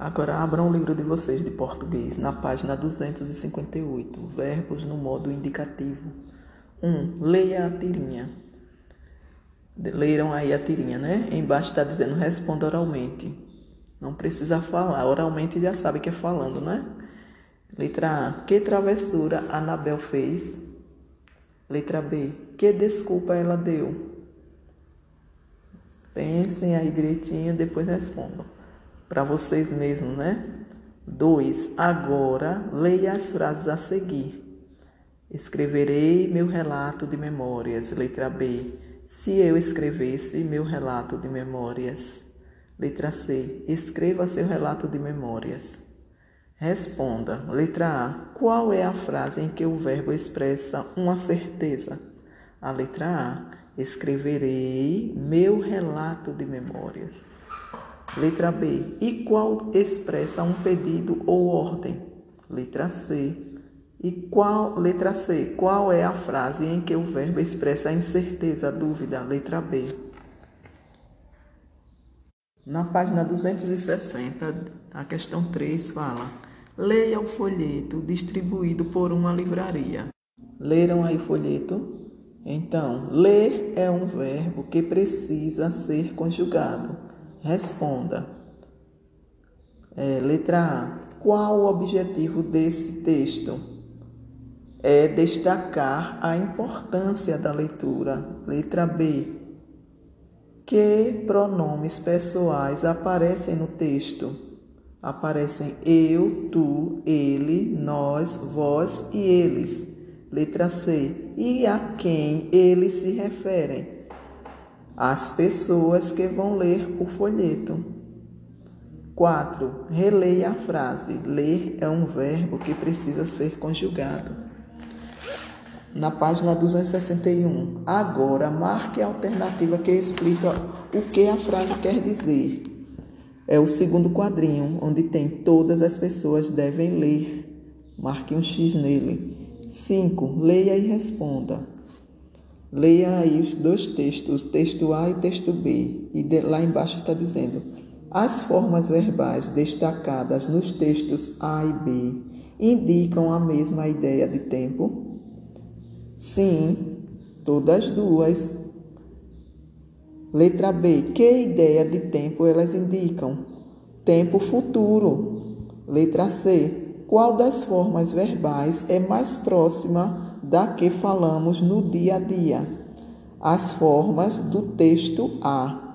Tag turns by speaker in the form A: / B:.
A: Agora abram o livro de vocês de português na página 258, verbos no modo indicativo. 1. Um, leia a tirinha. Leram aí a tirinha, né? Embaixo está dizendo responda oralmente. Não precisa falar, oralmente já sabe que é falando, né? Letra A. Que travessura Anabel fez? Letra B. Que desculpa ela deu? Pensem aí direitinho, depois respondam para vocês mesmos, né? 2. Agora leia as frases a seguir. Escreverei meu relato de memórias. Letra B. Se eu escrevesse meu relato de memórias. Letra C. Escreva seu relato de memórias. Responda. Letra A. Qual é a frase em que o verbo expressa uma certeza? A letra A. Escreverei meu relato de memórias. Letra B. E qual expressa um pedido ou ordem? Letra C. E qual, letra C. Qual é a frase em que o verbo expressa a incerteza, a dúvida? Letra B. Na página 260, a questão 3 fala: Leia o folheto distribuído por uma livraria. Leram aí o folheto? Então, ler é um verbo que precisa ser conjugado. Responda. É, letra A. Qual o objetivo desse texto? É destacar a importância da leitura. Letra B. Que pronomes pessoais aparecem no texto? Aparecem eu, tu, ele, nós, vós e eles. Letra C. E a quem eles se referem? As pessoas que vão ler o folheto. 4. Releia a frase. Ler é um verbo que precisa ser conjugado. Na página 261. Agora, marque a alternativa que explica o que a frase quer dizer. É o segundo quadrinho, onde tem todas as pessoas devem ler. Marque um X nele. 5. Leia e responda. Leia aí os dois textos, texto A e texto B, e de, lá embaixo está dizendo: as formas verbais destacadas nos textos A e B indicam a mesma ideia de tempo? Sim, todas duas. Letra B. Que ideia de tempo elas indicam? Tempo futuro. Letra C. Qual das formas verbais é mais próxima da que falamos no dia a dia. As formas do texto A.